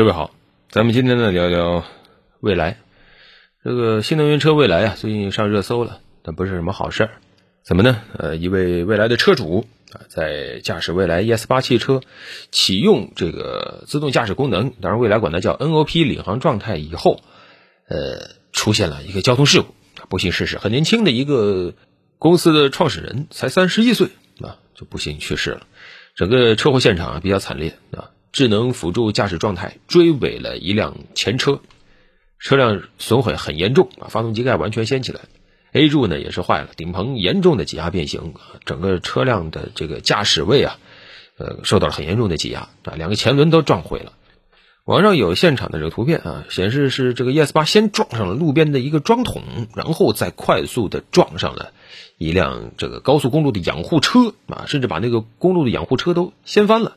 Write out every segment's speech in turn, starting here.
各位好，咱们今天呢聊聊蔚来。这个新能源车蔚来啊，最近上热搜了，但不是什么好事儿。怎么呢？呃，一位蔚来的车主啊，在驾驶蔚来 ES 八汽车启用这个自动驾驶功能，当然蔚来管它叫 NOP 领航状态以后，呃，出现了一个交通事故，不幸逝世。很年轻的一个公司的创始人，才三十一岁啊，就不幸去世了。整个车祸现场啊比较惨烈啊。智能辅助驾驶状态追尾了一辆前车，车辆损毁很严重啊，发动机盖完全掀起来，A 柱呢也是坏了，顶棚严重的挤压变形，整个车辆的这个驾驶位啊，呃受到了很严重的挤压啊，两个前轮都撞毁了。网上有现场的这个图片啊，显示是这个 ES 八先撞上了路边的一个桩桶，然后再快速的撞上了一辆这个高速公路的养护车啊，甚至把那个公路的养护车都掀翻了。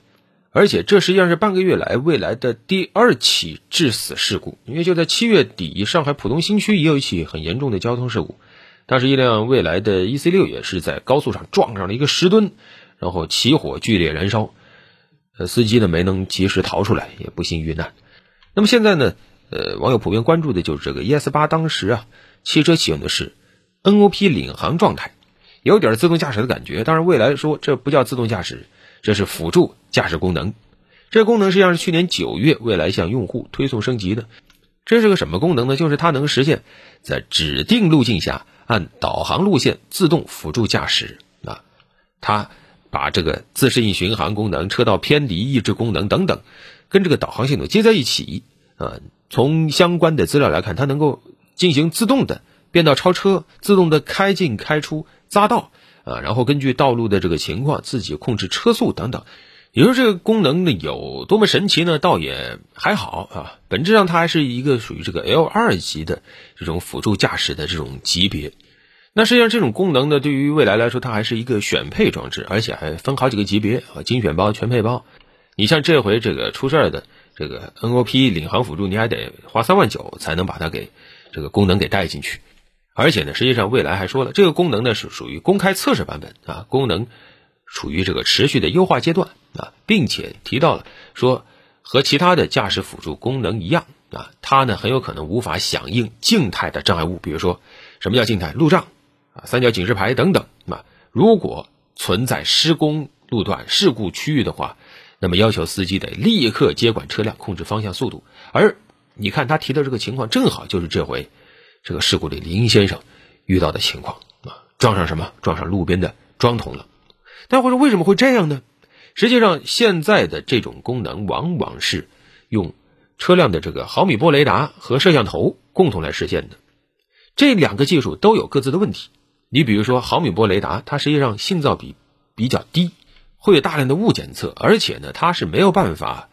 而且这实际上是半个月来未来的第二起致死事故，因为就在七月底，上海浦东新区也有一起很严重的交通事故，当时一辆未来的 EC 六也是在高速上撞上了一个石墩，然后起火剧烈燃烧，呃，司机呢没能及时逃出来，也不幸遇难。那么现在呢，呃，网友普遍关注的就是这个 ES 八当时啊，汽车启用的是 NOP 领航状态，有点自动驾驶的感觉。当然，未来说这不叫自动驾驶。这是辅助驾驶功能，这功能实际上是去年九月未来向用户推送升级的。这是个什么功能呢？就是它能实现，在指定路径下按导航路线自动辅助驾驶啊。它把这个自适应巡航功能、车道偏离抑制功能等等，跟这个导航系统接在一起啊。从相关的资料来看，它能够进行自动的变道超车、自动的开进开出匝道。啊，然后根据道路的这个情况自己控制车速等等，你说这个功能呢有多么神奇呢？倒也还好啊，本质上它还是一个属于这个 L 二级的这种辅助驾驶的这种级别。那实际上这种功能呢，对于未来来说，它还是一个选配装置，而且还分好几个级别啊，精选包、全配包。你像这回这个出事儿的这个 NOP 领航辅助，你还得花三万九才能把它给这个功能给带进去。而且呢，实际上未来还说了，这个功能呢是属于公开测试版本啊，功能处于这个持续的优化阶段啊，并且提到了说和其他的驾驶辅助功能一样啊，它呢很有可能无法响应静态的障碍物，比如说什么叫静态路障啊、三角警示牌等等啊。如果存在施工路段事故区域的话，那么要求司机得立刻接管车辆，控制方向速度。而你看他提的这个情况，正好就是这回。这个事故里，林先生遇到的情况啊，撞上什么？撞上路边的桩桶了。大家会说，为什么会这样呢？实际上，现在的这种功能往往是用车辆的这个毫米波雷达和摄像头共同来实现的。这两个技术都有各自的问题。你比如说，毫米波雷达，它实际上信噪比比较低，会有大量的误检测，而且呢，它是没有办法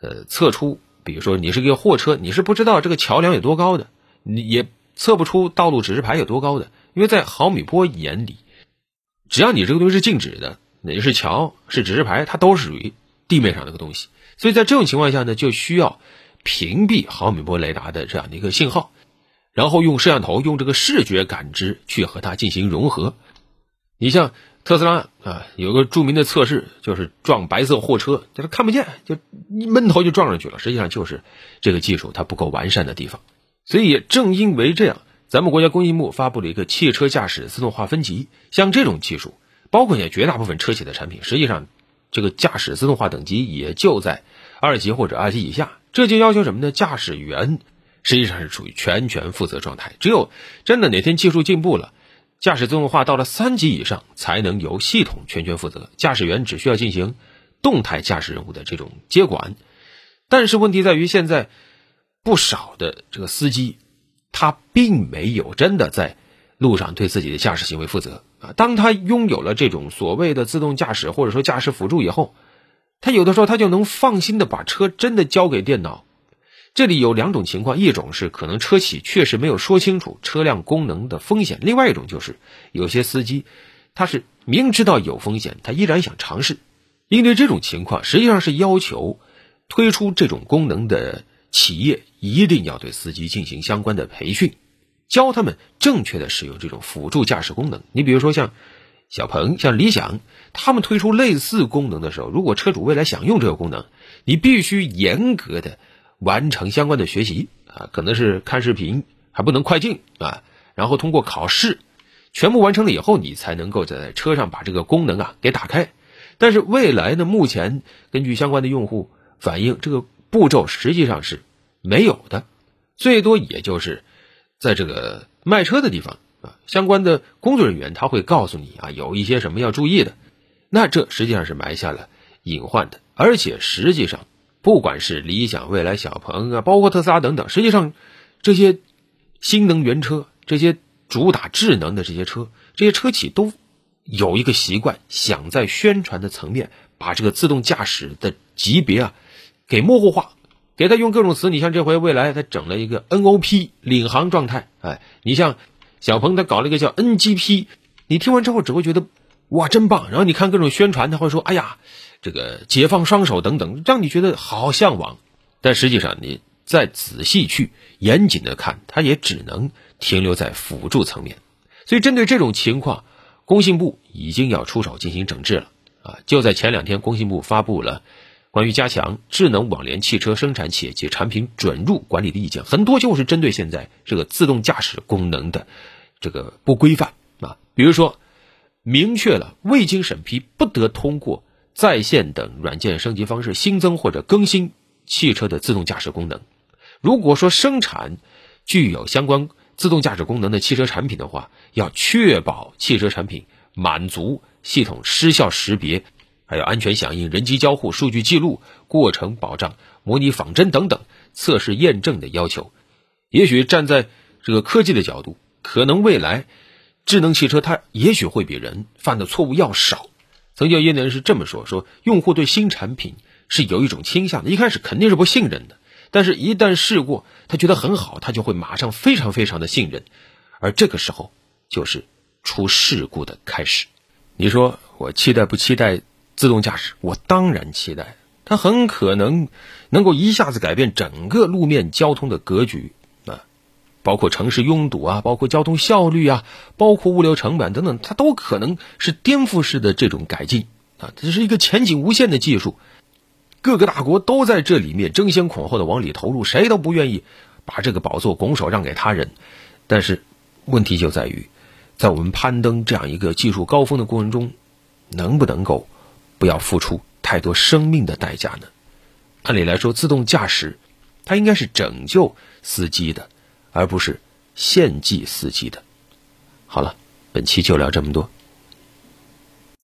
呃测出，比如说你是一个货车，你是不知道这个桥梁有多高的，你也。测不出道路指示牌有多高的，因为在毫米波眼里，只要你这个东西是静止的，哪是桥是指示牌，它都是属于地面上的个东西。所以在这种情况下呢，就需要屏蔽毫米波雷达的这样的一个信号，然后用摄像头用这个视觉感知去和它进行融合。你像特斯拉啊，有个著名的测试，就是撞白色货车，就是看不见，就一闷头就撞上去了。实际上就是这个技术它不够完善的地方。所以也正因为这样，咱们国家工信部发布了一个汽车驾驶自动化分级。像这种技术，包括现在绝大部分车企的产品，实际上这个驾驶自动化等级也就在二级或者二级以下。这就要求什么呢？驾驶员实际上是处于全权负责状态。只有真的哪天技术进步了，驾驶自动化到了三级以上，才能由系统全权负责，驾驶员只需要进行动态驾驶任务的这种接管。但是问题在于现在。不少的这个司机，他并没有真的在路上对自己的驾驶行为负责啊。当他拥有了这种所谓的自动驾驶或者说驾驶辅助以后，他有的时候他就能放心的把车真的交给电脑。这里有两种情况，一种是可能车企确实没有说清楚车辆功能的风险，另外一种就是有些司机他是明知道有风险，他依然想尝试。应对这种情况，实际上是要求推出这种功能的。企业一定要对司机进行相关的培训，教他们正确的使用这种辅助驾驶功能。你比如说像小鹏、像理想，他们推出类似功能的时候，如果车主未来想用这个功能，你必须严格的完成相关的学习啊，可能是看视频，还不能快进啊，然后通过考试，全部完成了以后，你才能够在车上把这个功能啊给打开。但是未来呢，目前根据相关的用户反映，这个步骤实际上是没有的，最多也就是在这个卖车的地方啊，相关的工作人员他会告诉你啊，有一些什么要注意的。那这实际上是埋下了隐患的，而且实际上，不管是理想、未来、小鹏啊，包括特斯拉等等，实际上这些新能源车、这些主打智能的这些车，这些车企都有一个习惯，想在宣传的层面把这个自动驾驶的级别啊给模糊化，给他用各种词。你像这回未来他整了一个 NOP 领航状态，哎，你像小鹏他搞了一个叫 NGP，你听完之后只会觉得。哇，真棒！然后你看各种宣传，他会说：“哎呀，这个解放双手等等，让你觉得好向往。”但实际上，你再仔细去严谨的看，它也只能停留在辅助层面。所以，针对这种情况，工信部已经要出手进行整治了啊！就在前两天，工信部发布了关于加强智能网联汽车生产企业及产品准入管理的意见，很多就是针对现在这个自动驾驶功能的这个不规范啊，比如说。明确了未经审批不得通过在线等软件升级方式新增或者更新汽车的自动驾驶功能。如果说生产具有相关自动驾驶功能的汽车产品的话，要确保汽车产品满足系统失效识别、还有安全响应、人机交互、数据记录、过程保障、模拟仿真等等测试验证的要求。也许站在这个科技的角度，可能未来。智能汽车它也许会比人犯的错误要少。曾经有业内人士这么说：说用户对新产品是有一种倾向的，一开始肯定是不信任的，但是一旦试过，他觉得很好，他就会马上非常非常的信任，而这个时候就是出事故的开始。你说我期待不期待自动驾驶？我当然期待，它很可能能够一下子改变整个路面交通的格局啊。包括城市拥堵啊，包括交通效率啊，包括物流成本等等，它都可能是颠覆式的这种改进啊，这是一个前景无限的技术，各个大国都在这里面争先恐后的往里投入，谁都不愿意把这个宝座拱手让给他人。但是问题就在于，在我们攀登这样一个技术高峰的过程中，能不能够不要付出太多生命的代价呢？按理来说，自动驾驶它应该是拯救司机的。而不是献祭司机的。好了，本期就聊这么多。